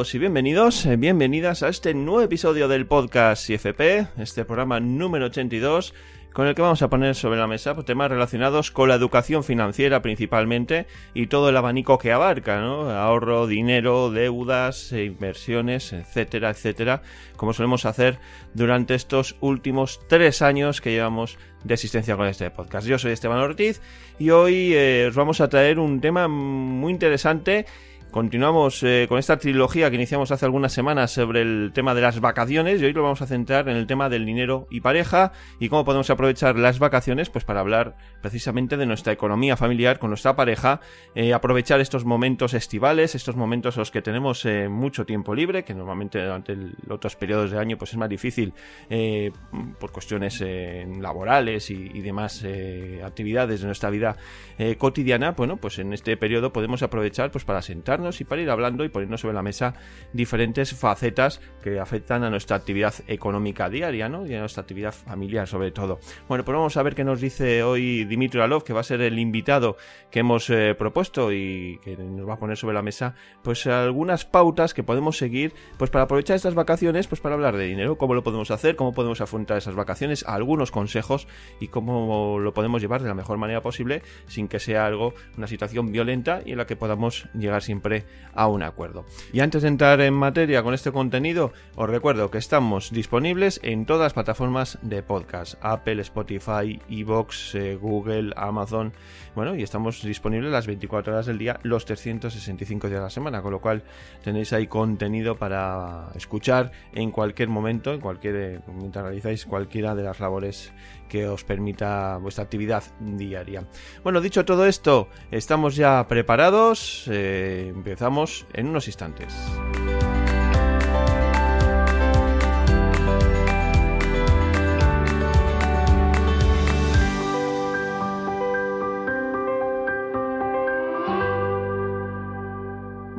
y bienvenidos, eh, bienvenidas a este nuevo episodio del podcast IFP, este programa número 82, con el que vamos a poner sobre la mesa pues, temas relacionados con la educación financiera principalmente y todo el abanico que abarca, ¿no? Ahorro, dinero, deudas, e inversiones, etcétera, etcétera, como solemos hacer durante estos últimos tres años que llevamos de existencia con este podcast. Yo soy Esteban Ortiz y hoy eh, os vamos a traer un tema muy interesante Continuamos eh, con esta trilogía que iniciamos hace algunas semanas sobre el tema de las vacaciones y hoy lo vamos a centrar en el tema del dinero y pareja y cómo podemos aprovechar las vacaciones pues para hablar precisamente de nuestra economía familiar con nuestra pareja, eh, aprovechar estos momentos estivales, estos momentos en los que tenemos eh, mucho tiempo libre, que normalmente durante los otros periodos de año pues es más difícil por cuestiones laborales y, y demás actividades de nuestra vida cotidiana, bueno pues en este periodo podemos aprovechar pues para sentar y para ir hablando y poniendo sobre la mesa diferentes facetas que afectan a nuestra actividad económica diaria, ¿no? Y a nuestra actividad familiar sobre todo. Bueno, pues vamos a ver qué nos dice hoy Dimitri Alov, que va a ser el invitado que hemos eh, propuesto y que nos va a poner sobre la mesa, pues algunas pautas que podemos seguir, pues para aprovechar estas vacaciones, pues para hablar de dinero, cómo lo podemos hacer, cómo podemos afrontar esas vacaciones, algunos consejos y cómo lo podemos llevar de la mejor manera posible sin que sea algo, una situación violenta y en la que podamos llegar siempre a un acuerdo. Y antes de entrar en materia con este contenido, os recuerdo que estamos disponibles en todas las plataformas de podcast, Apple, Spotify, Evox, eh, Google, Amazon, bueno, y estamos disponibles las 24 horas del día, los 365 días de la semana, con lo cual tenéis ahí contenido para escuchar en cualquier momento, en cualquier eh, mientras realizáis cualquiera de las labores que os permita vuestra actividad diaria. Bueno, dicho todo esto, estamos ya preparados. Eh, empezamos en unos instantes.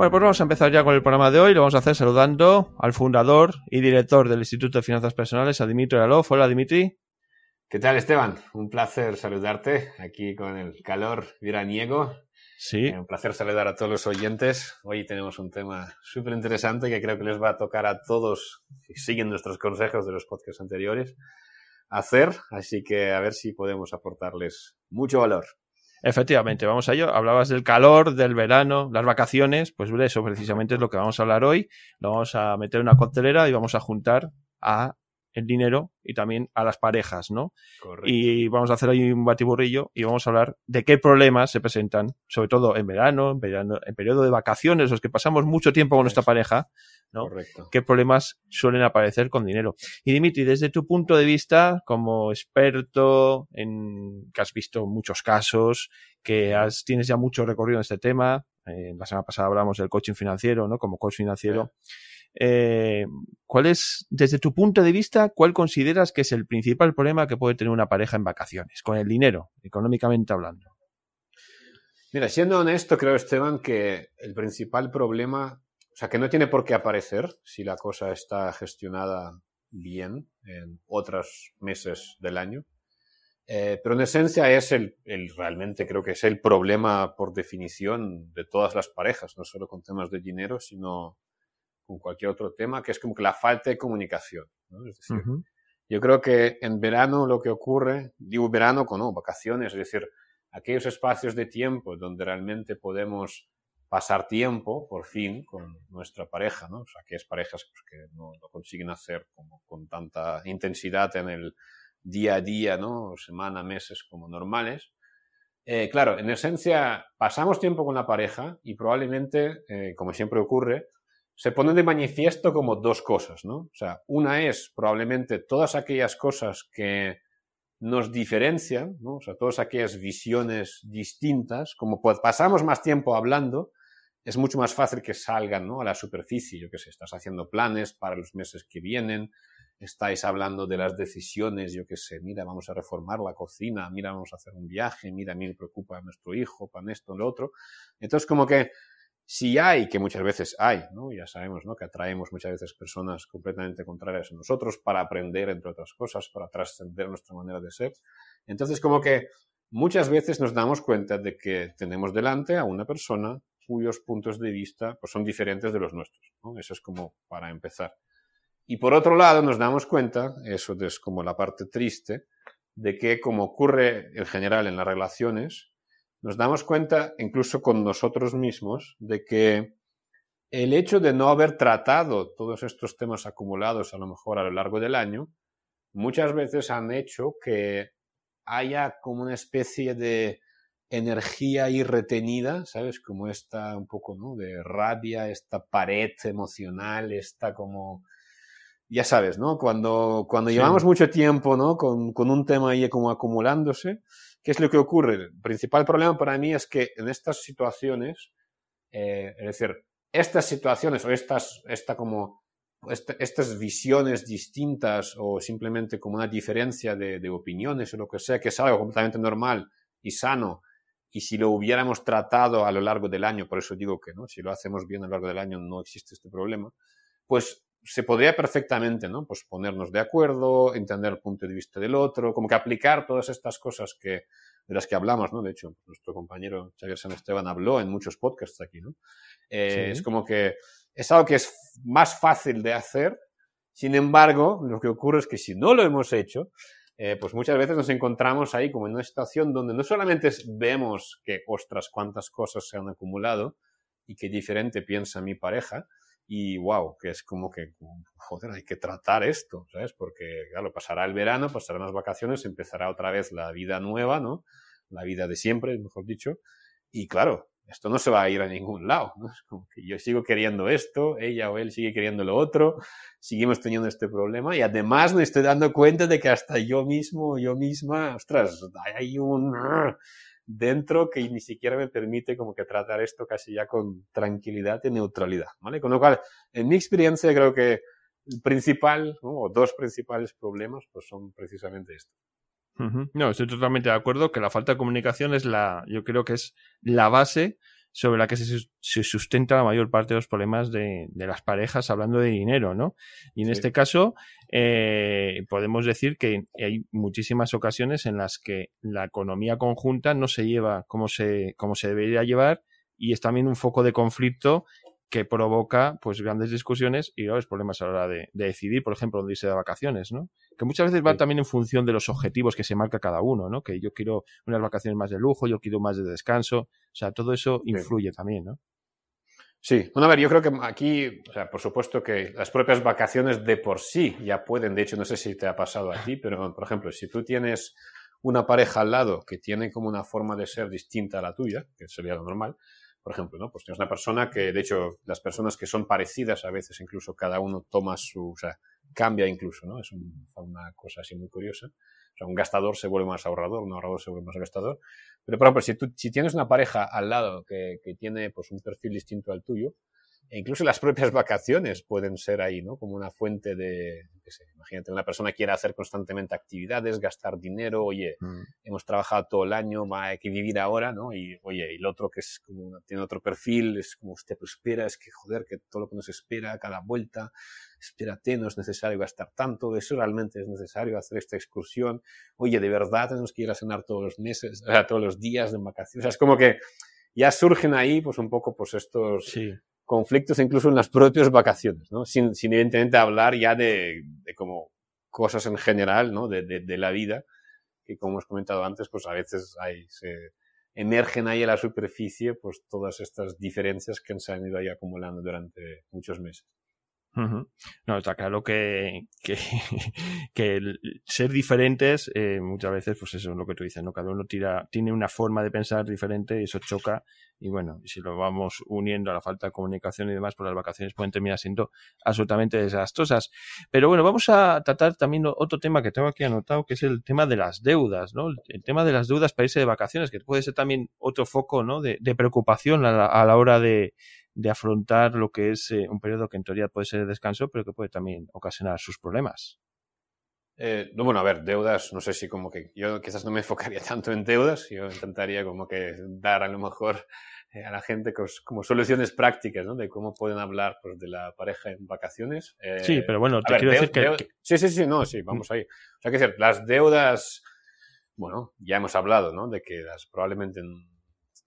Bueno, pues vamos a empezar ya con el programa de hoy. Lo vamos a hacer saludando al fundador y director del Instituto de Finanzas Personales, a Dimitri Alov. Hola, Dimitri. ¿Qué tal, Esteban? Un placer saludarte aquí con el calor veraniego. Sí. Eh, un placer saludar a todos los oyentes. Hoy tenemos un tema súper interesante que creo que les va a tocar a todos, si siguen nuestros consejos de los podcasts anteriores, hacer. Así que a ver si podemos aportarles mucho valor. Efectivamente, vamos a ello. Hablabas del calor, del verano, las vacaciones, pues eso precisamente es lo que vamos a hablar hoy. Lo vamos a meter en una coctelera y vamos a juntar a el dinero y también a las parejas, ¿no? Correcto. Y vamos a hacer ahí un batiburrillo y vamos a hablar de qué problemas se presentan, sobre todo en verano, en verano, en periodo de vacaciones, los que pasamos mucho tiempo con nuestra pareja, ¿no? Correcto. ¿Qué problemas suelen aparecer con dinero? Y Dimitri, desde tu punto de vista, como experto en que has visto muchos casos, que has, tienes ya mucho recorrido en este tema, eh, la semana pasada hablamos del coaching financiero, ¿no? Como coach financiero. Eh, ¿Cuál es, desde tu punto de vista, cuál consideras que es el principal problema que puede tener una pareja en vacaciones, con el dinero, económicamente hablando? Mira, siendo honesto, creo, Esteban, que el principal problema, o sea, que no tiene por qué aparecer si la cosa está gestionada bien en otros meses del año. Eh, pero en esencia es el, el, realmente creo que es el problema por definición de todas las parejas, no solo con temas de dinero, sino con cualquier otro tema, que es como que la falta de comunicación. ¿no? Es decir, uh -huh. yo creo que en verano lo que ocurre, digo verano con no, vacaciones, es decir, aquellos espacios de tiempo donde realmente podemos pasar tiempo, por fin, con nuestra pareja, ¿no? O sea, aquellas parejas pues, que no, no, consiguen hacer como con tanta intensidad en el día a día, ¿no? Semana, meses como normales. Eh, claro, en esencia, pasamos tiempo con la pareja y probablemente, eh, como siempre ocurre, se ponen de manifiesto como dos cosas, ¿no? O sea, una es probablemente todas aquellas cosas que nos diferencian, ¿no? O sea, todas aquellas visiones distintas, como pues pasamos más tiempo hablando, es mucho más fácil que salgan, ¿no? A la superficie, yo qué sé, estás haciendo planes para los meses que vienen, estáis hablando de las decisiones, yo qué sé, mira, vamos a reformar la cocina, mira, vamos a hacer un viaje, mira, a mí me preocupa a nuestro hijo, para esto, lo otro. Entonces, como que si hay, que muchas veces hay, ¿no? ya sabemos ¿no? que atraemos muchas veces personas completamente contrarias a nosotros para aprender, entre otras cosas, para trascender nuestra manera de ser. Entonces, como que muchas veces nos damos cuenta de que tenemos delante a una persona cuyos puntos de vista pues, son diferentes de los nuestros. Eso es como para empezar. Y por otro lado, nos damos cuenta, eso es como la parte triste, de que como ocurre en general en las relaciones, nos damos cuenta, incluso con nosotros mismos, de que el hecho de no haber tratado todos estos temas acumulados a lo mejor a lo largo del año, muchas veces han hecho que haya como una especie de energía ahí retenida, ¿sabes? Como esta un poco, ¿no? De rabia, esta pared emocional, esta como... Ya sabes, ¿no? Cuando, cuando llevamos mucho tiempo, ¿no? Con, con, un tema ahí como acumulándose, ¿qué es lo que ocurre? El principal problema para mí es que en estas situaciones, eh, es decir, estas situaciones o estas, esta como, estas visiones distintas o simplemente como una diferencia de, de opiniones o lo que sea, que es algo completamente normal y sano, y si lo hubiéramos tratado a lo largo del año, por eso digo que no, si lo hacemos bien a lo largo del año no existe este problema, pues se podría perfectamente, ¿no? Pues ponernos de acuerdo, entender el punto de vista del otro, como que aplicar todas estas cosas que, de las que hablamos, ¿no? De hecho, nuestro compañero Xavier San Esteban habló en muchos podcasts aquí, ¿no? Eh, es como que es algo que es más fácil de hacer, sin embargo, lo que ocurre es que si no lo hemos hecho, eh, pues muchas veces nos encontramos ahí como en una situación donde no solamente vemos que, ostras, cuántas cosas se han acumulado y qué diferente piensa mi pareja, y wow, que es como que, joder, hay que tratar esto, ¿sabes? Porque, claro, pasará el verano, pasarán las vacaciones, empezará otra vez la vida nueva, ¿no? La vida de siempre, mejor dicho. Y claro, esto no se va a ir a ningún lado. ¿no? Es como que yo sigo queriendo esto, ella o él sigue queriendo lo otro, seguimos teniendo este problema y además me estoy dando cuenta de que hasta yo mismo, yo misma, ostras, hay un dentro que ni siquiera me permite como que tratar esto casi ya con tranquilidad y neutralidad, ¿vale? Con lo cual, en mi experiencia creo que el principal, o dos principales problemas, pues son precisamente estos. No, estoy totalmente de acuerdo que la falta de comunicación es la, yo creo que es la base sobre la que se, sustenta la mayor parte de los problemas de, las parejas hablando de dinero, ¿no? Y en este caso, eh, podemos decir que hay muchísimas ocasiones en las que la economía conjunta no se lleva como se, como se debería llevar y es también un foco de conflicto que provoca pues grandes discusiones y graves problemas a la hora de, decidir, por ejemplo, dónde irse de vacaciones, ¿no? Que muchas veces va también en función de los objetivos que se marca cada uno, ¿no? Que yo quiero unas vacaciones más de lujo, yo quiero más de descanso, o sea, todo eso influye también, ¿no? Sí, bueno, a ver, yo creo que aquí, o sea, por supuesto que las propias vacaciones de por sí ya pueden, de hecho, no sé si te ha pasado a ti, pero, por ejemplo, si tú tienes una pareja al lado que tiene como una forma de ser distinta a la tuya, que sería lo normal, por ejemplo, ¿no? Pues tienes una persona que, de hecho, las personas que son parecidas a veces incluso cada uno toma su, o sea, cambia incluso, ¿no? Es una cosa así muy curiosa. O sea, un gastador se vuelve más ahorrador, un ahorrador se vuelve más gastador. Pero, por ejemplo, si, tú, si tienes una pareja al lado que, que tiene pues, un perfil distinto al tuyo, e incluso las propias vacaciones pueden ser ahí, ¿no? Como una fuente de, sé, imagínate, una persona quiere hacer constantemente actividades, gastar dinero, oye, mm. hemos trabajado todo el año, hay que vivir ahora, ¿no? Y, oye, y el otro que es como, tiene otro perfil, es como usted pues espera, es que joder, que todo lo que nos espera cada vuelta, espérate, no es necesario gastar tanto, eso realmente es necesario hacer esta excursión, oye, de verdad tenemos que ir a cenar todos los meses, todos los días de vacaciones, o sea, es como que ya surgen ahí, pues un poco, pues estos... Sí conflictos incluso en las propias vacaciones, ¿no? Sin, sin evidentemente hablar ya de, como cosas en general, ¿no? De, la vida, que como hemos comentado antes, pues a veces hay, se emergen ahí a la superficie, pues todas estas diferencias que se han ido ahí acumulando durante muchos meses. No, está claro que, que, que el ser diferentes eh, muchas veces, pues eso es lo que tú dices, ¿no? Cada uno tira, tiene una forma de pensar diferente y eso choca. Y bueno, si lo vamos uniendo a la falta de comunicación y demás, pues las vacaciones pueden terminar siendo absolutamente desastrosas. Pero bueno, vamos a tratar también otro tema que tengo aquí anotado, que es el tema de las deudas, ¿no? El tema de las deudas para irse de vacaciones, que puede ser también otro foco, ¿no? De, de preocupación a la, a la hora de, de afrontar lo que es eh, un periodo que en teoría puede ser de descanso, pero que puede también ocasionar sus problemas. Eh, no, bueno, a ver, deudas, no sé si como que yo quizás no me enfocaría tanto en deudas, yo intentaría como que dar a lo mejor eh, a la gente como soluciones prácticas, ¿no? De cómo pueden hablar pues, de la pareja en vacaciones. sí, pero bueno, te quiero decir que, Sí, sí, sí, no, sí, vamos ahí. O sea, que decir, las deudas, bueno, ya hemos hablado, ¿no? De que las probablemente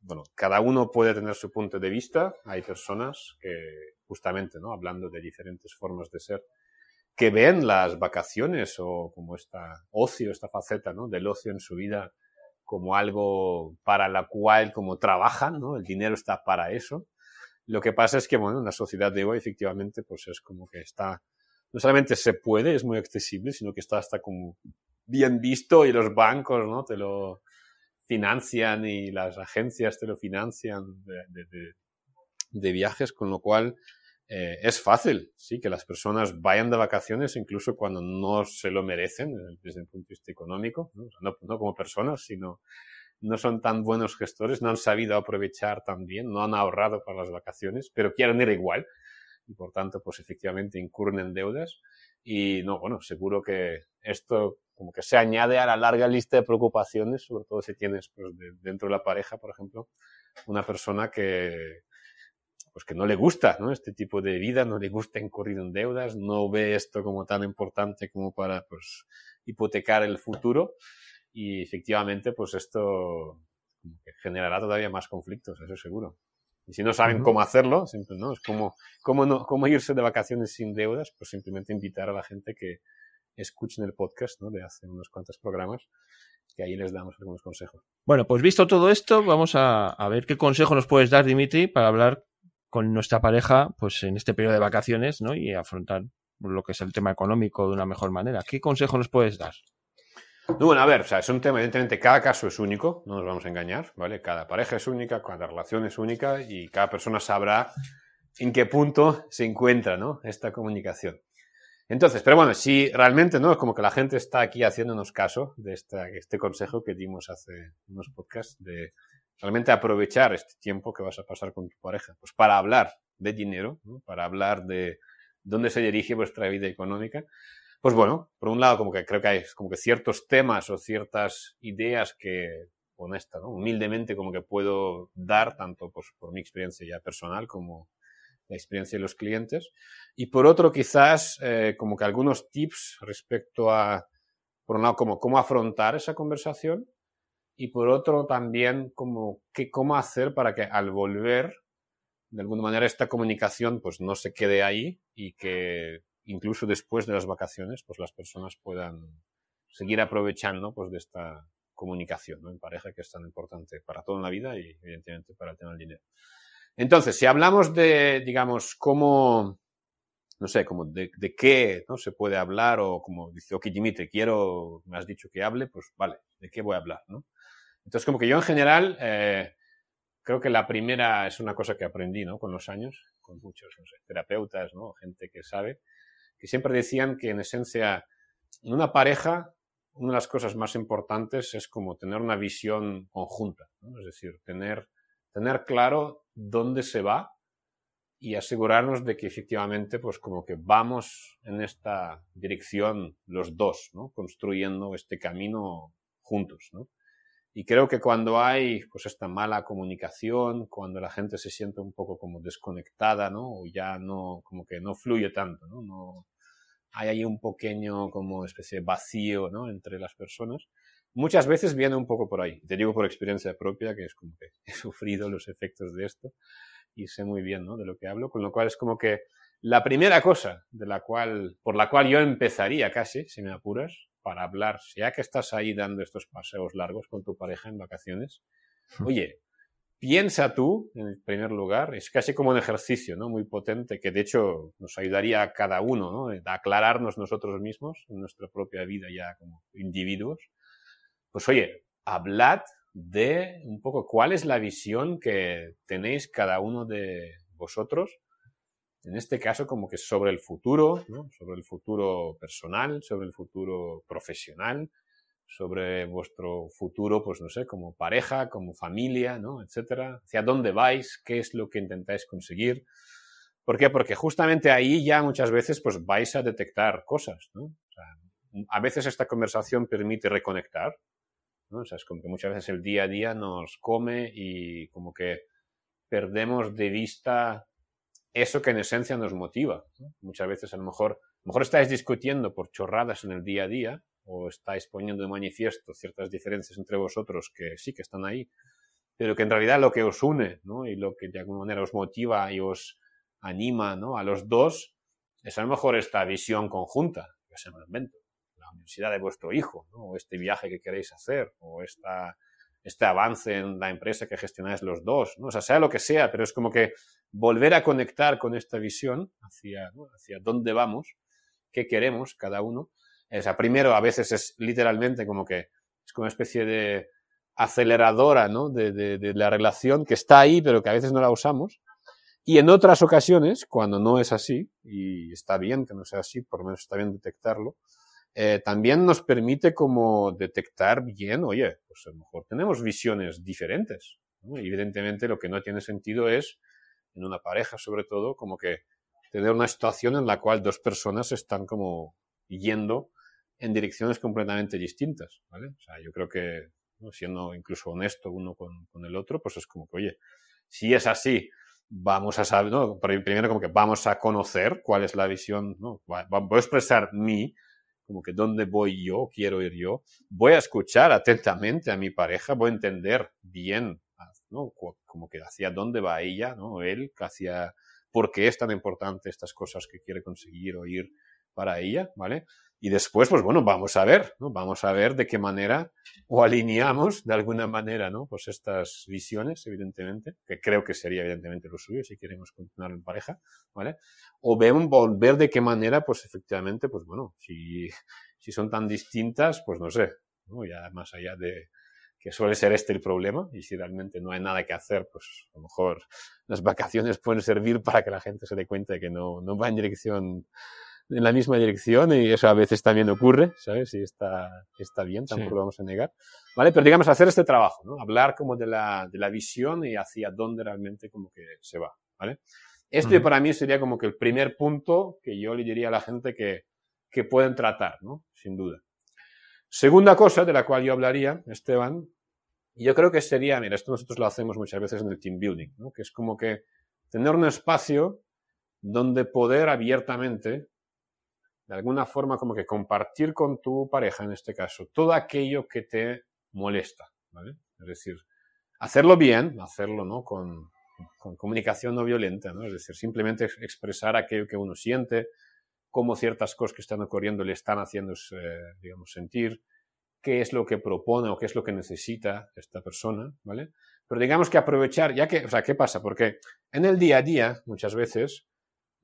bueno, cada uno puede tener su punto de vista. Hay personas que, justamente, ¿no? Hablando de diferentes formas de ser, que ven las vacaciones o como esta ocio, esta faceta, ¿no? Del ocio en su vida como algo para la cual como trabajan, ¿no? El dinero está para eso. Lo que pasa es que, bueno, en la sociedad de hoy efectivamente pues es como que está, no solamente se puede, es muy accesible, sino que está hasta como bien visto y los bancos, ¿no? Te lo financian y las agencias te lo financian de, viajes, con lo cual eh, es fácil, sí, que las personas vayan de vacaciones incluso cuando no se lo merecen desde el punto de vista económico, no, no como personas, sino no son tan buenos gestores, no han sabido aprovechar tan bien, no han ahorrado para las vacaciones, pero quieren ir igual y por tanto, pues efectivamente incurren en deudas. Y no, bueno, seguro que esto como que se añade a la larga lista de preocupaciones, sobre todo si tienes pues, dentro de la pareja, por ejemplo, una persona que pues que no le gusta ¿no? este tipo de vida, no le gusta incurrir en deudas, no ve esto como tan importante como para pues, hipotecar el futuro y efectivamente pues esto generará todavía más conflictos, eso seguro. Y si no saben cómo hacerlo, siempre, ¿no? Es como, cómo, no, cómo irse de vacaciones sin deudas, pues simplemente invitar a la gente que escuchen el podcast, ¿no? De hace unos cuantos programas, que ahí les damos algunos consejos. Bueno, pues visto todo esto, vamos a, a ver qué consejo nos puedes dar, Dimitri, para hablar con nuestra pareja, pues en este periodo de vacaciones, ¿no? Y afrontar lo que es el tema económico de una mejor manera. ¿Qué consejo nos puedes dar? bueno, a ver, o sea, es un tema, evidentemente, cada caso es único, no nos vamos a engañar, ¿vale? Cada pareja es única, cada relación es única y cada persona sabrá en qué punto se encuentra, ¿no? Esta comunicación. Entonces, pero bueno, si realmente, ¿no? Como que la gente está aquí haciéndonos caso de este consejo que dimos hace unos podcasts de realmente aprovechar este tiempo que vas a pasar con tu pareja, pues para hablar de dinero, para hablar de dónde se dirige vuestra vida económica, pues bueno, por un lado, como que creo que hay como que ciertos temas o ciertas ideas que, honesta, ¿no? humildemente, como que puedo dar, tanto pues, por mi experiencia ya personal como la experiencia de los clientes. Y por otro, quizás, eh, como que algunos tips respecto a, por un lado, como cómo afrontar esa conversación y por otro, también como qué, cómo hacer para que al volver, de alguna manera, esta comunicación pues no se quede ahí y que incluso después de las vacaciones, pues las personas puedan seguir aprovechando pues de esta comunicación ¿no? en pareja que es tan importante para toda la vida y evidentemente para el tema del dinero. Entonces, si hablamos de, digamos, cómo, no sé, como de, qué no se puede hablar o como dice, ok, Dimitri, quiero, me has dicho que hable, pues vale, ¿de qué voy a hablar? ¿no? Entonces, como que yo en general, eh, creo que la primera es una cosa que aprendí, ¿no? Con los años, con muchos, no terapeutas, ¿no? Gente que sabe, que siempre decían que en esencia, en una pareja, una de las cosas más importantes es como tener una visión conjunta, es decir, tener, tener claro dónde se va y asegurarnos de que efectivamente, pues como que vamos en esta dirección los dos, ¿no? construyendo este camino juntos. ¿no? Y creo que cuando hay pues esta mala comunicación, cuando la gente se siente un poco como desconectada, ¿no? O ya no, como que no fluye tanto, ¿no? hay ahí un pequeño como especie de vacío ¿no? entre las personas. Muchas veces viene un poco por ahí. Te digo por experiencia propia, que es como que he sufrido los efectos de esto y sé muy bien ¿no? de lo que hablo, con lo cual es como que la primera cosa de la cual, por la cual yo empezaría casi, si me apuras, para hablar, ya que estás ahí dando estos paseos largos con tu pareja en vacaciones, oye, piensa tú, en primer lugar, es casi como un ejercicio ¿no? muy potente que de hecho nos ayudaría a cada uno ¿no? a aclararnos nosotros mismos en nuestra propia vida ya como individuos. Pues oye, hablad de un poco cuál es la visión que tenéis cada uno de vosotros, en este caso como que sobre el futuro, sobre el futuro personal, sobre el futuro profesional, sobre vuestro futuro, pues no sé, como pareja, como familia, ¿no? Etcétera. Hacia dónde vais, qué es lo que intentáis conseguir. ¿Por qué? Porque justamente ahí ya muchas veces pues vais a detectar cosas, a veces esta conversación permite reconectar, es como que muchas veces el día a día nos come y como que perdemos de vista eso que en esencia nos motiva. Muchas veces a lo mejor, a lo mejor estáis discutiendo por chorradas en el día a día, o estáis poniendo de manifiesto ciertas diferencias entre vosotros que sí que están ahí, pero que en realidad lo que os une, ¿no? Y lo que de alguna manera os motiva y os anima, ¿no? A los dos es a lo mejor esta visión conjunta, que se me invento, universidad de vuestro hijo, ¿no? O este viaje que queréis hacer, o esta, este avance en la empresa que gestionáis los dos, ¿no? O sea, sea lo que sea, pero es como que volver a conectar con esta visión hacia, hacia dónde vamos, qué queremos cada uno. O sea, primero a veces es literalmente como que es como una especie de aceleradora ¿no? de, de, la relación que está ahí, pero que a veces no la usamos. Y en otras ocasiones, cuando no es así, y está bien que no sea así, por lo menos está bien detectarlo, eh, también nos permite como detectar bien, oye, pues a lo mejor tenemos visiones diferentes. Evidentemente lo que no tiene sentido es, en una pareja sobre todo, como que tener una situación en la cual dos personas están como yendo en direcciones completamente distintas. O sea, yo creo que siendo incluso honesto uno con, el otro, pues es como que, oye, si es así, vamos a saber, primero como que vamos a conocer cuál es la visión, ¿no? Voy a expresar mi, como que dónde voy yo, quiero ir yo, voy a escuchar atentamente a mi pareja, voy a entender bien, ¿no? Como que hacia dónde va ella, ¿no? Él, hacia por qué es tan importante estas cosas que quiere conseguir o ir para ella, ¿vale? Y después, pues bueno, vamos a ver, ¿no? Vamos a ver de qué manera o alineamos de alguna manera, ¿no? Pues estas visiones, evidentemente, que creo que sería evidentemente lo suyo si queremos continuar en pareja, ¿vale? O ver, ver de qué manera, pues efectivamente, pues bueno, si, si son tan distintas, pues no sé, ¿no? Ya más allá de, que suele ser este el problema, y si realmente no hay nada que hacer, pues a lo mejor las vacaciones pueden servir para que la gente se dé cuenta de que no, no va en dirección en la misma dirección y eso a veces también ocurre, ¿sabes? Y está, está bien, tampoco lo vamos a negar. ¿Vale? Pero digamos, hacer este trabajo, ¿no? Hablar como de la, de la visión y hacia dónde realmente como que se va, ¿vale? Esto para mí sería como que el primer punto que yo le diría a la gente que, que pueden tratar, ¿no? Sin duda. Segunda cosa de la cual yo hablaría, Esteban, yo creo que sería, mira, esto nosotros lo hacemos muchas veces en el team building, ¿no? Que es como que tener un espacio donde poder abiertamente de alguna forma como que compartir con tu pareja, en este caso, todo aquello que te molesta, ¿vale? Es decir, hacerlo bien, hacerlo, ¿no? Con, comunicación no violenta, ¿no? Es decir, simplemente expresar aquello que uno siente, cómo ciertas cosas que están ocurriendo le están haciendo, eh, digamos, sentir, qué es lo que propone o qué es lo que necesita esta persona, ¿vale? Pero digamos que aprovechar, ya que, o sea, ¿qué pasa? Porque en el día a día, muchas veces,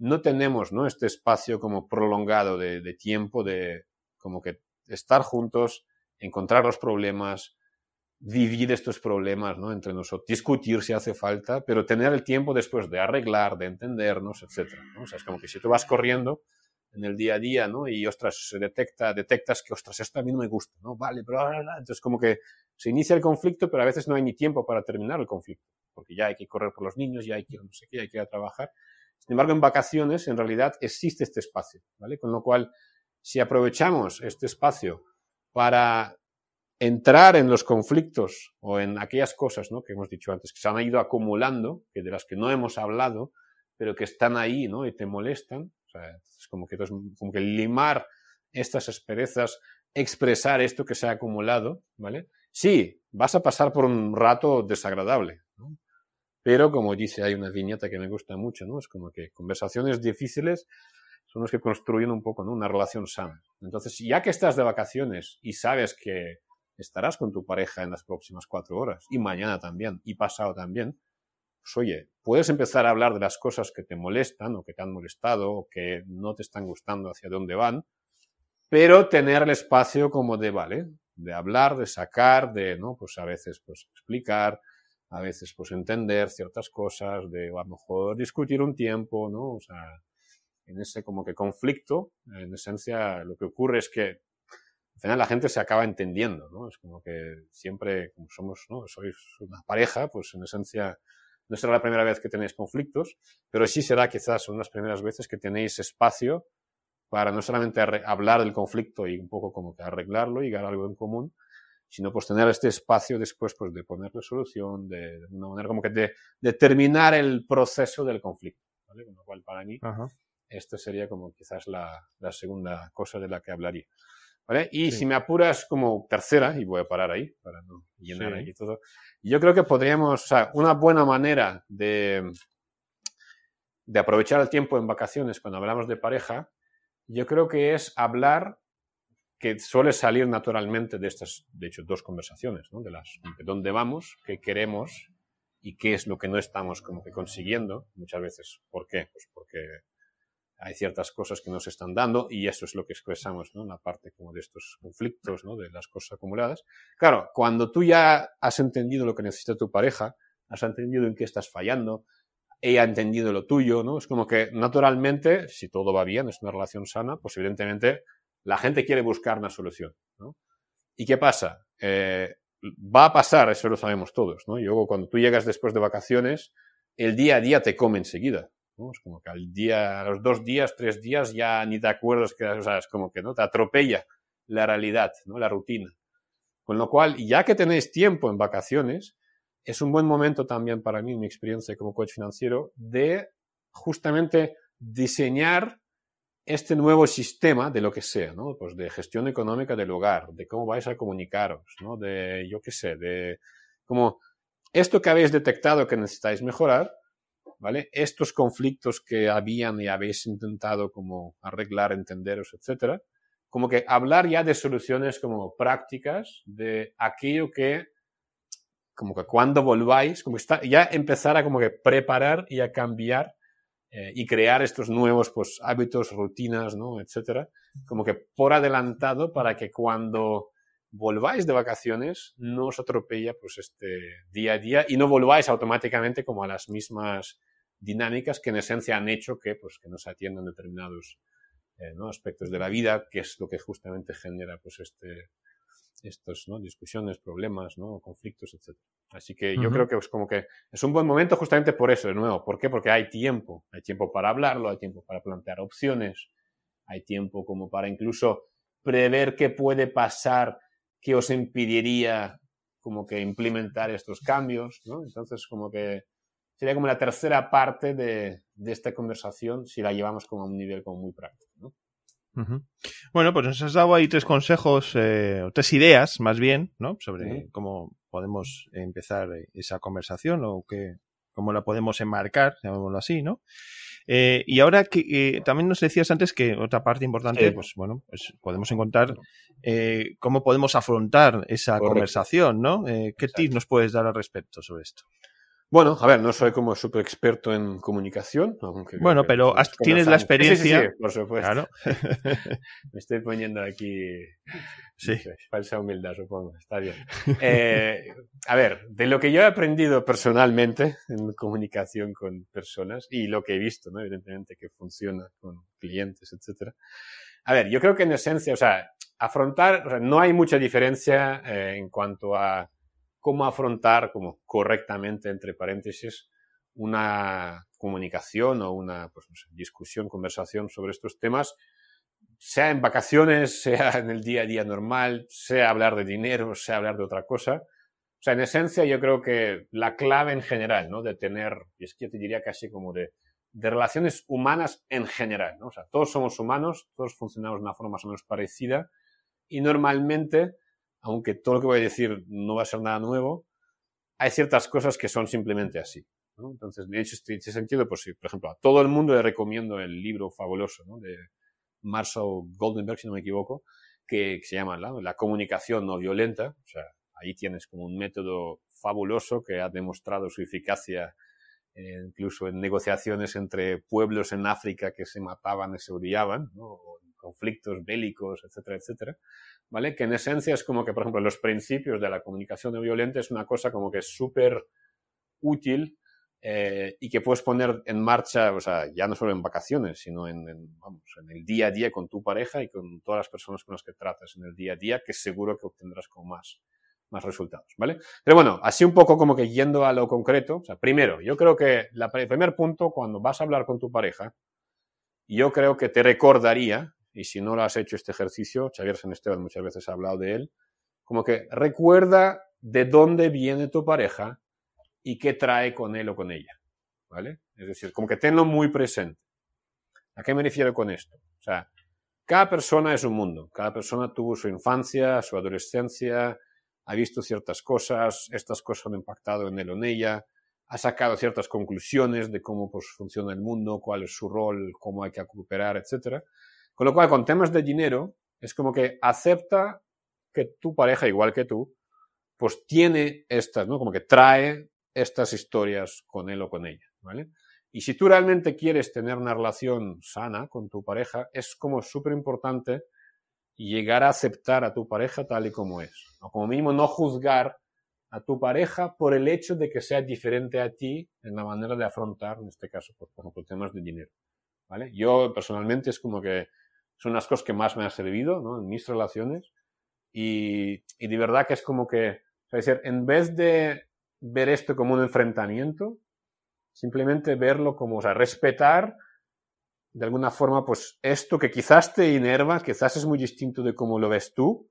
no tenemos ¿no? este espacio como prolongado de, tiempo, de como que estar juntos, encontrar los problemas, vivir estos problemas ¿no? entre nosotros, discutir si hace falta, pero tener el tiempo después de arreglar, de entendernos, etc. ¿no? O es como que si tú vas corriendo en el día a día, ¿no? Y, ostras, se detecta, detectas que, ostras, esto a mí no me gusta, ¿no? Vale, pero... Entonces, como que se inicia el conflicto, pero a veces no hay ni tiempo para terminar el conflicto, porque ya hay que correr por los niños, ya hay que, no sé qué, hay que ir a trabajar. Sin embargo, en vacaciones, en realidad, existe este espacio, ¿vale? Con lo cual, si aprovechamos este espacio para entrar en los conflictos o en aquellas cosas ¿no? que hemos dicho antes, que se han ido acumulando, que de las que no hemos hablado, pero que están ahí ¿no? y te molestan, es como que, limar estas asperezas, expresar esto que se ha acumulado, ¿vale? Sí, vas a pasar por un rato desagradable. Pero como dice, hay una viñeta que me gusta mucho, ¿no? Es como que conversaciones difíciles son los que construyen un poco, ¿no? Una relación sana. Entonces, ya que estás de vacaciones y sabes que estarás con tu pareja en las próximas cuatro horas, y mañana también, y pasado también, pues oye, puedes empezar a hablar de las cosas que te molestan o que te han molestado o que no te están gustando hacia dónde van, pero tener el espacio como de, vale, de hablar, de sacar, de, ¿no? Pues a veces, pues explicar, a veces pues entender ciertas cosas, de a lo mejor discutir un tiempo, ¿no? O sea, en ese como que conflicto, en esencia lo que ocurre es que al final la gente se acaba entendiendo, ¿no? Es como que siempre, como somos, ¿no? Sois una pareja, pues en esencia no será la primera vez que tenéis conflictos, pero sí será quizás son las primeras veces que tenéis espacio para no solamente hablar del conflicto y un poco como que arreglarlo y llegar a algo en común, sino pues tener este espacio después pues de ponerle solución, de, de una manera como que de, de, terminar el proceso del conflicto, ¿vale? Con lo cual para mí esto sería como quizás la, la, segunda cosa de la que hablaría. ¿Vale? Y si me apuras como tercera, y voy a parar ahí para no llenar aquí todo, yo creo que podríamos, o sea, una buena manera de, de aprovechar el tiempo en vacaciones cuando hablamos de pareja, yo creo que es hablar que suele salir naturalmente de estas, de hecho, dos conversaciones, ¿no? De las, de dónde vamos, qué queremos y qué es lo que no estamos como que consiguiendo muchas veces. ¿Por qué? Pues porque hay ciertas cosas que no se están dando y eso es lo que expresamos, ¿no? La parte como de estos conflictos, ¿no? De las cosas acumuladas. Claro, cuando tú ya has entendido lo que necesita tu pareja, has entendido en qué estás fallando, ella ha entendido lo tuyo, ¿no? Es como que naturalmente, si todo va bien, es una relación sana, pues evidentemente la gente quiere buscar una solución, ¿no? ¿Y qué pasa? Eh, va a pasar, eso lo sabemos todos, ¿no? Y luego cuando tú llegas después de vacaciones, el día a día te come enseguida. Es como que al día, a los dos días, tres días ya ni te acuerdas que, o sea, es como que, ¿no? Te atropella la realidad, ¿no? La rutina. Con lo cual, ya que tenéis tiempo en vacaciones, es un buen momento también para mí, en mi experiencia como coach financiero, de justamente diseñar este nuevo sistema de lo que sea, ¿no? Pues de gestión económica del hogar, de cómo vais a comunicaros, ¿no? De, yo qué sé, de como esto que habéis detectado que necesitáis mejorar, ¿vale? Estos conflictos que habían y habéis intentado como arreglar, entenderos, etcétera, como que hablar ya de soluciones como prácticas de aquello que como que cuando volváis, como está, ya empezar a como que preparar y a cambiar eh, y crear estos nuevos pues, hábitos, rutinas, ¿no? etcétera, como que por adelantado para que cuando volváis de vacaciones no os atropella pues, este día a día y no volváis automáticamente como a las mismas dinámicas que en esencia han hecho que, pues, que no se atiendan determinados eh, ¿no? aspectos de la vida, que es lo que justamente genera pues, este, estos, ¿no? discusiones, problemas, ¿no? conflictos, etc. Así que yo creo que es como que es un buen momento justamente por eso, de nuevo. ¿Por qué? Porque hay tiempo. Hay tiempo para hablarlo, hay tiempo para plantear opciones, hay tiempo como para incluso prever qué puede pasar que os impediría como que implementar estos cambios, ¿no? Entonces, como que sería como la tercera parte de, de esta conversación si la llevamos como a un nivel como muy práctico, ¿no? Bueno, pues nos has dado ahí tres consejos, eh, o tres ideas más bien, ¿no? Sobre cómo podemos empezar esa conversación o qué, cómo la podemos enmarcar, llamémoslo así, ¿no? Eh, y ahora que eh, también nos decías antes que otra parte importante, pues bueno, pues podemos encontrar cómo podemos afrontar esa conversación, ¿no? ¿Qué tips nos puedes dar al respecto sobre esto? Bueno, a ver, no soy como súper experto en comunicación. Aunque bueno, pero tienes la experiencia. Sí, sí, por supuesto. Claro. Me estoy poniendo aquí sí. falsa humildad, supongo. Está bien. Eh, a ver, de lo que yo he aprendido personalmente en comunicación con personas y lo que he visto, ¿no? evidentemente, que funciona con clientes, etcétera. A ver, yo creo que en esencia, o sea, afrontar, no hay mucha diferencia eh, en cuanto a cómo afrontar como correctamente, entre paréntesis, una comunicación o una pues, discusión, conversación sobre estos temas, sea en vacaciones, sea en el día a día normal, sea hablar de dinero, sea hablar de otra cosa. O sea, en esencia yo creo que la clave en general, ¿no? De tener, y es que yo te diría casi como de, de relaciones humanas en general, ¿no? O sea, todos somos humanos, todos funcionamos de una forma más o menos parecida y normalmente aunque todo lo que voy a decir no va a ser nada nuevo, hay ciertas cosas que son simplemente así. ¿no? Entonces, hecho, en ese sentido, pues, por ejemplo, a todo el mundo le recomiendo el libro fabuloso de Marshall Goldenberg, si no me equivoco, que, se llama La comunicación no violenta. O sea, ahí tienes como un método fabuloso que ha demostrado su eficacia eh, incluso en negociaciones entre pueblos en África que se mataban y se odiaban. Conflictos bélicos, etcétera, etcétera. ¿vale? Que en esencia es como que, por ejemplo, los principios de la comunicación no violenta es una cosa como que es súper útil eh, y que puedes poner en marcha, o sea, ya no solo en vacaciones, sino en, vamos, en el día a día con tu pareja y con todas las personas con las que tratas en el día a día, que seguro que obtendrás con más, más resultados, ¿vale? Pero bueno, así un poco como que yendo a lo concreto, o sea, primero, yo creo que la, el primer punto, cuando vas a hablar con tu pareja, yo creo que te recordaría y si no lo has hecho este ejercicio, Xavier San Esteban muchas veces ha hablado de él, como que recuerda de dónde viene tu pareja y qué trae con él o con ella, ¿vale? Es decir, como que tenlo muy presente. ¿A qué me refiero con esto? O sea, cada persona es un mundo, cada persona tuvo su infancia, su adolescencia, ha visto ciertas cosas, estas cosas han impactado en él o en ella, ha sacado ciertas conclusiones de cómo pues, funciona el mundo, cuál es su rol, cómo hay que cooperar, etc. Con lo cual, con temas de dinero, es como que acepta que tu pareja, igual que tú, pues tiene estas, ¿no? Como que trae estas historias con él o con ella, ¿vale? Y si tú realmente quieres tener una relación sana con tu pareja, es como súper importante llegar a aceptar a tu pareja tal y como es. O como mínimo no juzgar a tu pareja por el hecho de que sea diferente a ti en la manera de afrontar, en este caso, por, ejemplo, temas de dinero. ¿vale? Yo personalmente es como que son las cosas que más me han servido ¿no? en mis relaciones y, de verdad que es como que, o decir, en vez de ver esto como un enfrentamiento, simplemente verlo como, o sea, respetar de alguna forma, pues esto que quizás te inerva, quizás es muy distinto de cómo lo ves tú,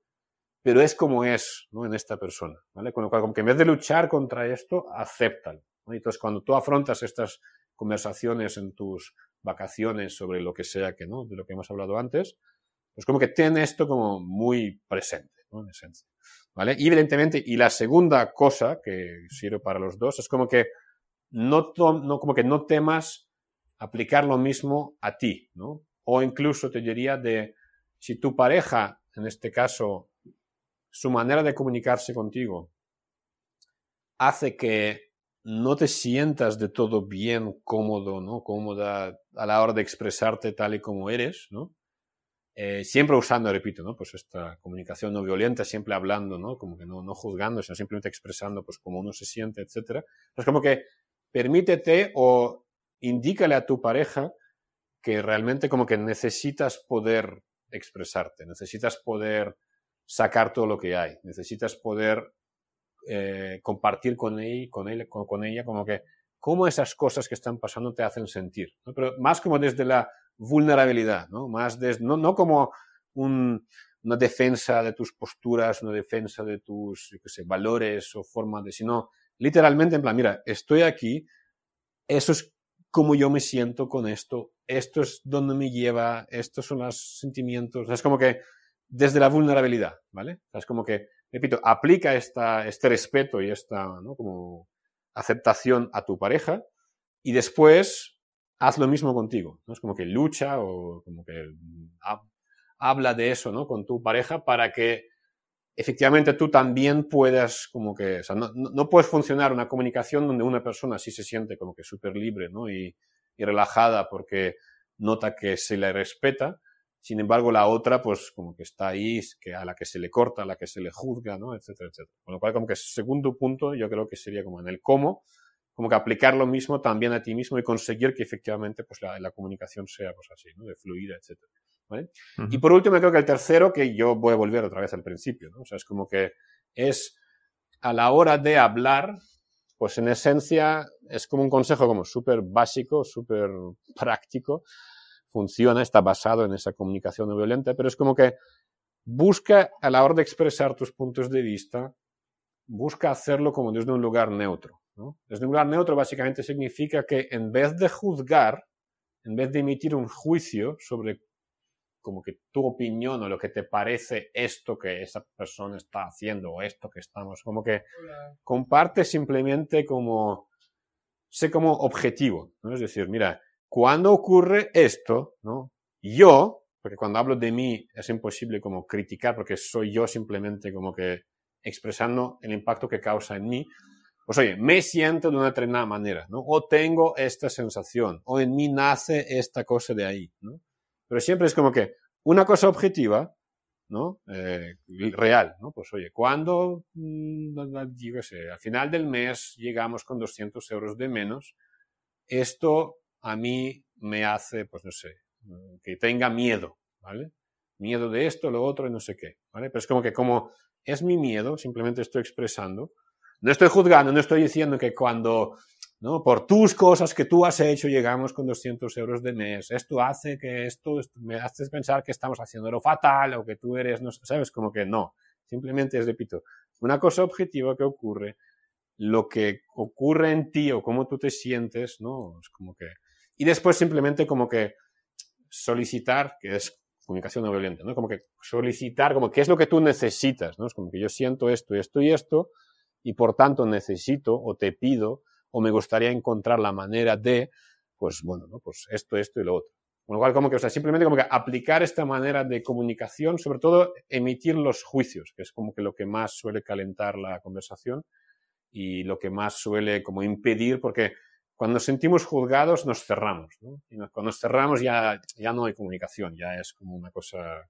pero es como es ¿no? en esta persona. ¿vale? Con lo cual, como que en vez de luchar contra esto, acéptalo. Entonces, cuando tú afrontas estas conversaciones en tus vacaciones sobre lo que sea que, ¿no? De lo que hemos hablado antes, pues como que ten esto como muy presente. En esencia. ¿Vale? Y evidentemente, y la segunda cosa que sirve para los dos es como que no, no, como que no temas aplicar lo mismo a ti, ¿no? O incluso te diría de si tu pareja, en este caso, su manera de comunicarse contigo hace que no te sientas de todo bien cómodo, ¿no? Cómoda a la hora de expresarte tal y como eres, ¿no? Eh, siempre usando, repito, ¿no? Pues esta comunicación no violenta, siempre hablando, ¿no? Como que no, no juzgando, sino simplemente expresando, pues, cómo uno se siente, etcétera. Pues como que permítete o indícale a tu pareja que realmente como que necesitas poder expresarte, necesitas poder sacar todo lo que hay. Necesitas poder eh, compartir con él, con, él con, ella, como que cómo esas cosas que están pasando te hacen sentir. Pero más como desde la vulnerabilidad, ¿no? Más no, no como una defensa de tus posturas, una defensa de tus valores o formas de, sino literalmente en plan, mira, estoy aquí, eso es como yo me siento con esto, esto es donde me lleva, estos son los sentimientos, es como que desde la vulnerabilidad, ¿vale? es como que, repito, aplica esta, este respeto y esta, ¿no? Como aceptación a tu pareja y después haz lo mismo contigo, ¿no? Es como que lucha o como que habla de eso, ¿no? Con tu pareja para que efectivamente tú también puedas como que, no, no, puedes funcionar una comunicación donde una persona sí se siente como que súper libre, ¿no? Y, y relajada porque nota que se le respeta, sin embargo, la otra, pues como que está ahí, que a la que se le corta, a la que se le juzga, ¿no? Etcétera, etcétera. Con lo cual, como que segundo punto, yo creo que sería como en el cómo, como que aplicar lo mismo también a ti mismo y conseguir que efectivamente pues la, la comunicación sea pues así, ¿no? De fluida, etcétera. ¿Vale? Y por último, creo que el tercero, que yo voy a volver otra vez al principio, ¿no? O sea, es como que es a la hora de hablar, pues en esencia es como un consejo como súper básico, súper práctico, funciona, está basado en esa comunicación no violenta, pero es como que busca a la hora de expresar tus puntos de vista, busca hacerlo como desde un lugar neutro. ¿no? Desde un lugar neutro básicamente significa que en vez de juzgar, en vez de emitir un juicio sobre como que tu opinión o lo que te parece esto que esa persona está haciendo o esto que estamos, como que comparte simplemente como, sé como objetivo, ¿no? Es decir, mira, cuando ocurre esto, ¿no? Yo, porque cuando hablo de mí es imposible como criticar porque soy yo simplemente como que expresando el impacto que causa en mí, pues oye, me siento de una determinada manera, ¿no? O tengo esta sensación, o en mí nace esta cosa de ahí, ¿no? Pero siempre es como que una cosa objetiva, ¿no? Eh, real, ¿no? Pues oye, cuando, mm, digo sé, al final del mes llegamos con 200 euros de menos, esto a mí me hace, pues no sé, que tenga miedo, ¿vale? Miedo de esto, lo otro y no sé qué, ¿vale? Pero es como que como es mi miedo, simplemente estoy expresando, no estoy juzgando, no estoy diciendo que cuando, ¿no? Por tus cosas que tú has hecho llegamos con 200 euros de mes, esto hace que esto, me haces pensar que estamos haciendo lo fatal o que tú eres, no sabes, como que no. Simplemente es, repito, una cosa objetiva que ocurre, lo que ocurre en ti o cómo tú te sientes, ¿no? Es como que y después simplemente como que solicitar, que es comunicación no violenta, ¿no? Como que solicitar, como qué es lo que tú necesitas, ¿no? Es como que yo siento esto, esto y esto, y por tanto necesito o te pido o me gustaría encontrar la manera de, pues bueno, ¿no? Pues esto, esto y lo otro. Con lo cual, como que, o sea, simplemente como que aplicar esta manera de comunicación, sobre todo emitir los juicios, que es como que lo que más suele calentar la conversación y lo que más suele como impedir, porque cuando nos sentimos juzgados nos cerramos, ¿no? Y cuando nos cerramos ya, ya no hay comunicación, ya es como una cosa,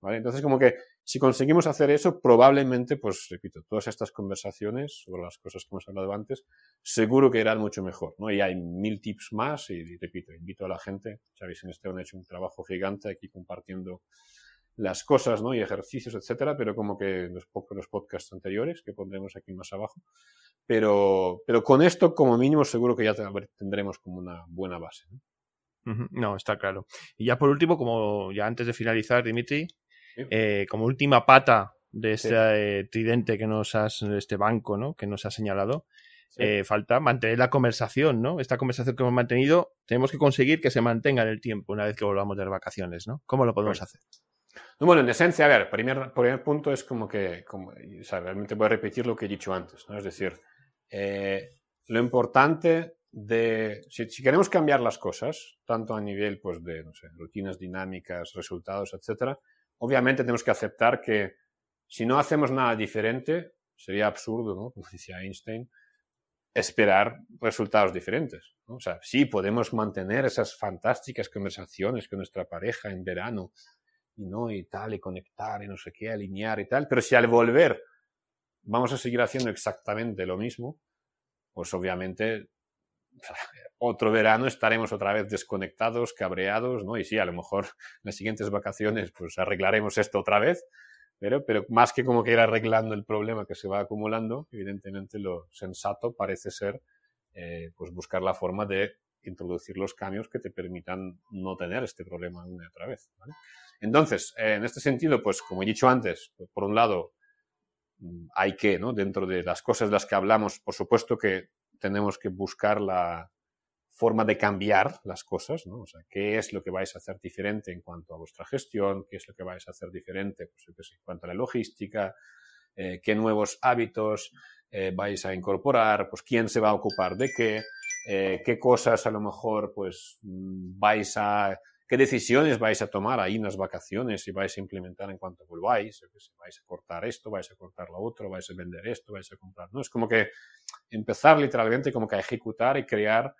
¿vale? Entonces, como que si conseguimos hacer eso, probablemente, pues repito, todas estas conversaciones sobre las cosas que hemos hablado antes, seguro que irán mucho mejor, ¿no? Y hay mil tips más y, repito, invito a la gente, sabéis, en este han hecho un trabajo gigante aquí compartiendo las cosas, ¿no? Y ejercicios, etcétera, pero como que los, los podcasts anteriores que pondremos aquí más abajo. Pero, pero con esto, como mínimo, seguro que ya tendremos como una buena base. ¿no? no, está claro. Y ya por último, como ya antes de finalizar, Dimitri, eh, como última pata de este tridente que nos has, este banco, ¿no? Que nos ha señalado. Eh, falta mantener la conversación, ¿no? Esta conversación que hemos mantenido, tenemos que conseguir que se mantenga en el tiempo una vez que volvamos de las vacaciones, ¿no? ¿Cómo lo podemos hacer? Bueno, en esencia, a ver, primer, primer punto es como que, como, o sea, realmente voy a repetir lo que he dicho antes, ¿no? Es decir, eh, lo importante de, si, si, queremos cambiar las cosas, tanto a nivel, pues, de, no sé, rutinas dinámicas, resultados, etcétera, obviamente tenemos que aceptar que si no hacemos nada diferente, sería absurdo, ¿no? Como decía Einstein, esperar resultados diferentes. ¿no? O sea, sí, podemos mantener esas fantásticas conversaciones con nuestra pareja en verano y no y tal, y conectar y no sé qué, alinear y tal, pero si al volver vamos a seguir haciendo exactamente lo mismo, pues obviamente otro verano estaremos otra vez desconectados, cabreados, ¿no? Y sí, a lo mejor en las siguientes vacaciones pues arreglaremos esto otra vez, pero, pero más que como que ir arreglando el problema que se va acumulando, evidentemente lo sensato parece ser eh, pues buscar la forma de introducir los cambios que te permitan no tener este problema una y otra vez. ¿vale? Entonces, eh, en este sentido, pues como he dicho antes, por un lado, mm, hay que, dentro de las cosas de las que hablamos, por supuesto que tenemos que buscar la forma de cambiar las cosas, ¿no? O sea, qué es lo que vais a hacer diferente en cuanto a vuestra gestión, qué es lo que vais a hacer diferente pues, en cuanto a la logística, eh, qué nuevos hábitos eh, vais a incorporar, pues quién se va a ocupar de qué, eh, qué cosas a lo mejor pues mm, vais a qué decisiones vais a tomar ahí en las vacaciones y vais a implementar en cuanto volváis, si vais a cortar esto, vais a cortar lo otro, vais a vender esto, vais a comprar, ¿no? Es como que empezar literalmente como que a ejecutar y crear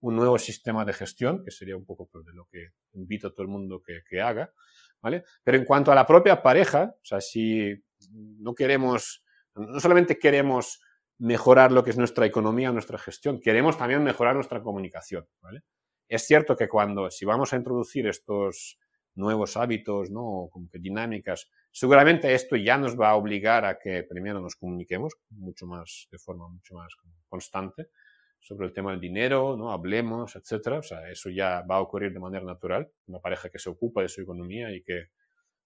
un nuevo sistema de gestión, que sería un poco de lo que invito a todo el mundo que, que haga, ¿vale? Pero en cuanto a la propia pareja, o sea, si no queremos, no solamente queremos mejorar lo que es nuestra economía, nuestra gestión, queremos también mejorar nuestra comunicación, ¿vale? Es cierto que cuando, si vamos a introducir estos nuevos hábitos, ¿no? Como que dinámicas, seguramente esto ya nos va a obligar a que primero nos comuniquemos mucho más, de forma mucho más constante sobre el tema del dinero, ¿no? Hablemos, etcétera. O sea, eso ya va a ocurrir de manera natural. Una pareja que se ocupa de su economía y que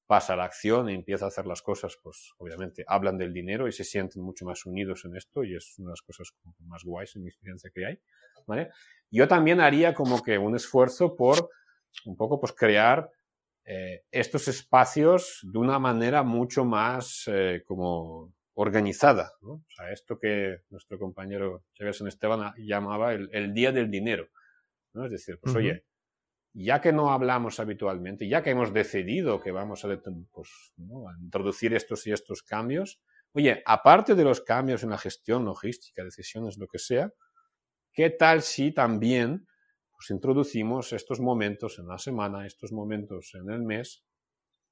pasa a la acción y empieza a hacer las cosas, pues obviamente hablan del dinero y se sienten mucho más unidos en esto y es una de las cosas más guays en mi experiencia que hay. ¿vale? Yo también haría como que un esfuerzo por un poco pues crear eh, estos espacios de una manera mucho más eh, como organizada. ¿no? O sea, esto que nuestro compañero Jefferson Esteban llamaba el, el, día del dinero. ¿no? Es decir, pues uh -huh. oye, ya que no hablamos habitualmente, ya que hemos decidido que vamos a, pues, a introducir estos y estos cambios, oye, aparte de los cambios en la gestión logística, decisiones, lo que sea, ¿qué tal si también pues, introducimos estos momentos en la semana, estos momentos en el mes,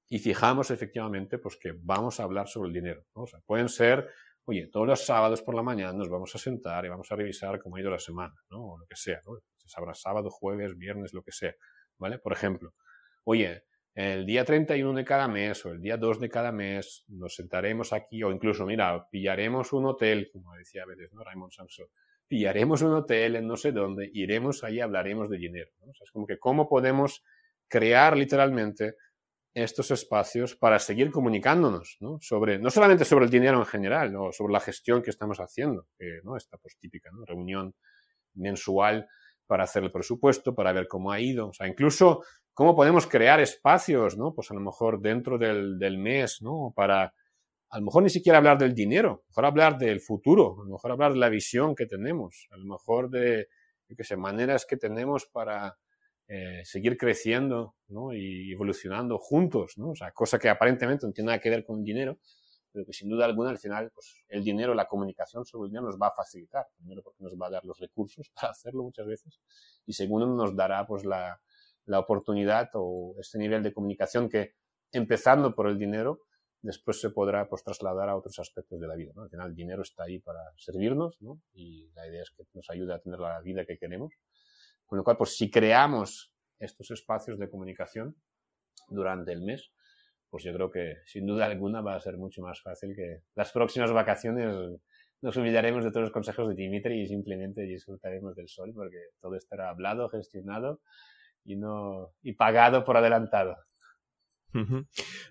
y fijamos efectivamente pues, que vamos a hablar sobre el dinero? ¿no? O sea, pueden ser, oye, todos los sábados por la mañana nos vamos a sentar y vamos a revisar cómo ha ido la semana, ¿no? o lo que sea, ¿no? se sabrá sábado, jueves, viernes, lo que sea. ¿Vale? Por ejemplo, oye, el día 31 de cada mes o el día 2 de cada mes nos sentaremos aquí o incluso, mira, pillaremos un hotel, como decía veces, ¿no? Raymond Samson, pillaremos un hotel en no sé dónde, iremos ahí hablaremos de dinero. es como que cómo podemos crear literalmente estos espacios para seguir comunicándonos, ¿no? Sobre, no solamente sobre el dinero en general, ¿no? sobre la gestión que estamos haciendo, que, ¿no? Esta pues típica, ¿no? Reunión mensual para hacer el presupuesto, para ver cómo ha ido. O sea, incluso cómo podemos crear espacios, ¿no? Pues a lo mejor dentro del, del mes, ¿no? Para a lo mejor ni siquiera hablar del dinero, a lo mejor hablar del futuro, a lo mejor hablar de la visión que tenemos, a lo mejor de, yo qué sé, maneras que tenemos para eh, seguir creciendo ¿no? y evolucionando juntos, ¿no? O sea, cosa que aparentemente no tiene nada que ver con dinero, pero que sin duda alguna al final pues, el dinero, la comunicación sobre el dinero nos va a facilitar. Primero porque nos va a dar los recursos para hacerlo muchas veces y segundo nos dará pues la, la oportunidad o este nivel de comunicación que empezando por el dinero después se podrá pues, trasladar a otros aspectos de la vida. ¿no? Al final el dinero está ahí para servirnos ¿no? y la idea es que nos ayude a tener la vida que queremos. Con lo cual, pues si creamos estos espacios de comunicación durante el mes, pues yo creo que sin duda alguna va a ser mucho más fácil que las próximas vacaciones nos olvidaremos de todos los consejos de Dimitri y simplemente disfrutaremos del sol porque todo estará hablado, gestionado y no y pagado por adelantado.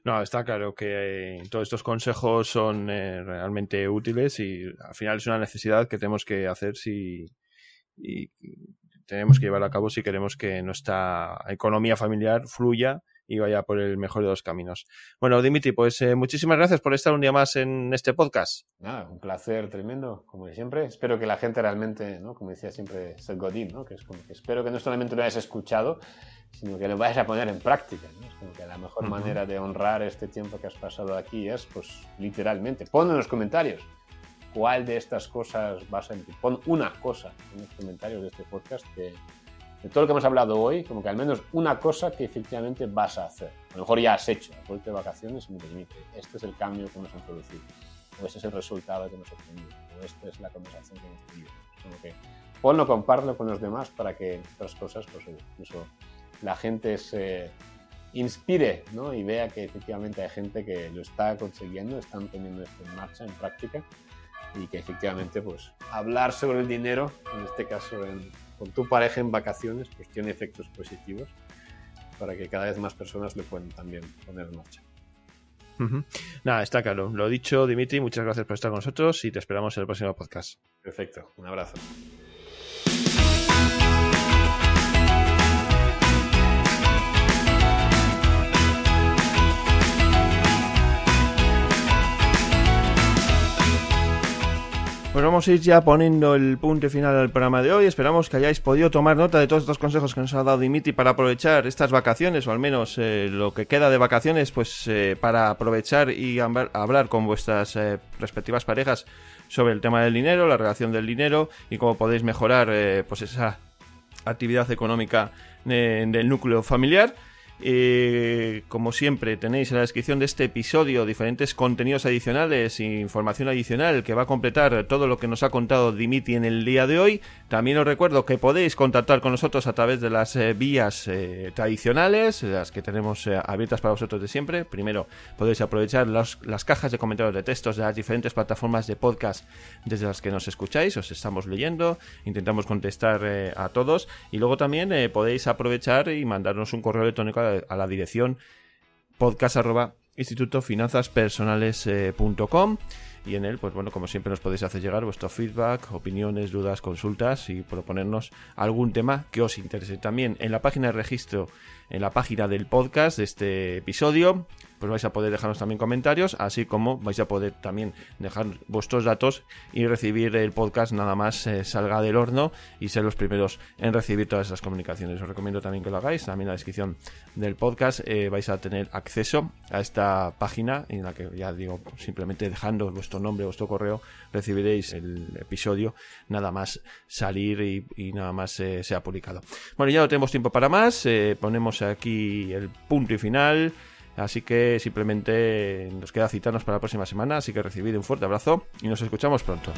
No, está claro que eh, todos estos consejos son eh, realmente útiles y al final es una necesidad que tenemos que hacer si y tenemos que llevar a cabo si queremos que nuestra economía familiar fluya y vaya por el mejor de los caminos. Bueno, Dimitri, pues eh, muchísimas gracias por estar un día más en este podcast. Nada, un placer tremendo, como siempre. Espero que la gente realmente, ¿no? como decía siempre Seth Godin, ¿no? que es como que espero que no solamente lo hayas escuchado, sino que lo vayas a poner en práctica. ¿no? Es como que la mejor manera de honrar este tiempo que has pasado aquí es, pues, literalmente, pon en los comentarios cuál de estas cosas vas a... Pon una cosa en los comentarios de este podcast que de todo lo que hemos hablado hoy, como que al menos una cosa que efectivamente vas a hacer. A lo mejor ya has hecho, a de vacaciones y me permite, este es el cambio que hemos introducido, o este es el resultado que hemos obtenido, o esta es la conversación que hemos tenido. Como que ponlo, compártelo con los demás para que otras cosas, pues incluso la gente se inspire ¿no? y vea que efectivamente hay gente que lo está consiguiendo, están poniendo esto en marcha, en práctica, y que efectivamente pues hablar sobre el dinero, en este caso en con tu pareja en vacaciones, pues tiene efectos positivos para que cada vez más personas le puedan también poner en marcha. Nada, está claro. Lo dicho, Dimitri, muchas gracias por estar con nosotros y te esperamos en el próximo podcast. Perfecto, un abrazo. Pues vamos a ir ya poniendo el punto final al programa de hoy. Esperamos que hayáis podido tomar nota de todos estos consejos que nos ha dado Dimitri para aprovechar estas vacaciones, o al menos eh, lo que queda de vacaciones, pues eh, para aprovechar y hablar con vuestras eh, respectivas parejas sobre el tema del dinero, la relación del dinero y cómo podéis mejorar pues esa actividad económica del núcleo familiar. Eh, como siempre, tenéis en la descripción de este episodio diferentes contenidos adicionales e información adicional que va a completar todo lo que nos ha contado Dimitri en el día de hoy. También os recuerdo que podéis contactar con nosotros a través de las eh, vías eh, tradicionales, las que tenemos abiertas para vosotros de siempre. Primero, podéis aprovechar las cajas de comentarios de textos de las diferentes plataformas de podcast desde las que nos escucháis. Os estamos leyendo, intentamos contestar a todos. Y luego también podéis aprovechar y mandarnos un correo electrónico a a la dirección podcast institutofinanzaspersonales.com y en él, pues bueno, como siempre nos podéis hacer llegar vuestro feedback, opiniones, dudas, consultas y proponernos algún tema que os interese. También en la página de registro, en la página del podcast de este episodio, pues vais a poder dejarnos también comentarios, así como vais a poder también dejar vuestros datos y recibir el podcast nada más eh, salga del horno y ser los primeros en recibir todas esas comunicaciones. Os recomiendo también que lo hagáis, también en la descripción del podcast eh, vais a tener acceso a esta página en la que ya digo, simplemente dejando vuestro nombre, vuestro correo, recibiréis el episodio nada más salir y, nada más eh, sea publicado. Bueno, ya no tenemos tiempo para más, ponemos aquí el punto y final. Así que simplemente nos queda citarnos para la próxima semana. Así que recibid un fuerte abrazo y nos escuchamos pronto.